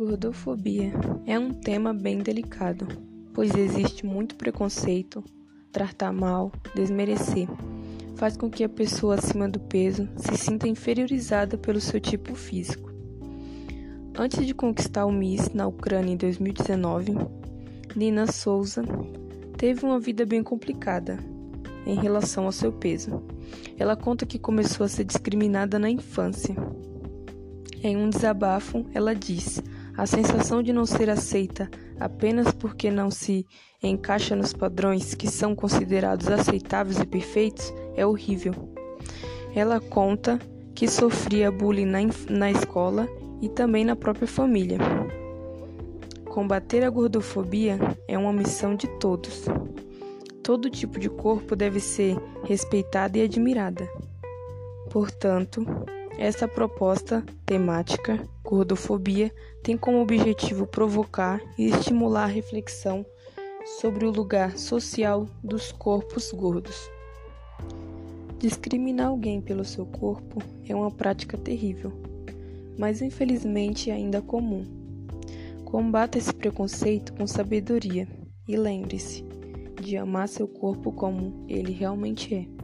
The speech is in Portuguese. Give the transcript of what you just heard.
gordofobia é um tema bem delicado, pois existe muito preconceito, tratar mal, desmerecer. Faz com que a pessoa acima do peso se sinta inferiorizada pelo seu tipo físico. Antes de conquistar o Miss na Ucrânia em 2019, Nina Souza teve uma vida bem complicada em relação ao seu peso. Ela conta que começou a ser discriminada na infância. Em um desabafo, ela diz: a sensação de não ser aceita apenas porque não se encaixa nos padrões que são considerados aceitáveis e perfeitos é horrível. Ela conta que sofria bullying na, na escola e também na própria família. Combater a gordofobia é uma missão de todos. Todo tipo de corpo deve ser respeitada e admirada. Portanto, essa proposta temática, gordofobia, tem como objetivo provocar e estimular a reflexão sobre o lugar social dos corpos gordos. Discriminar alguém pelo seu corpo é uma prática terrível, mas infelizmente ainda comum. Combata esse preconceito com sabedoria e lembre-se de amar seu corpo como ele realmente é.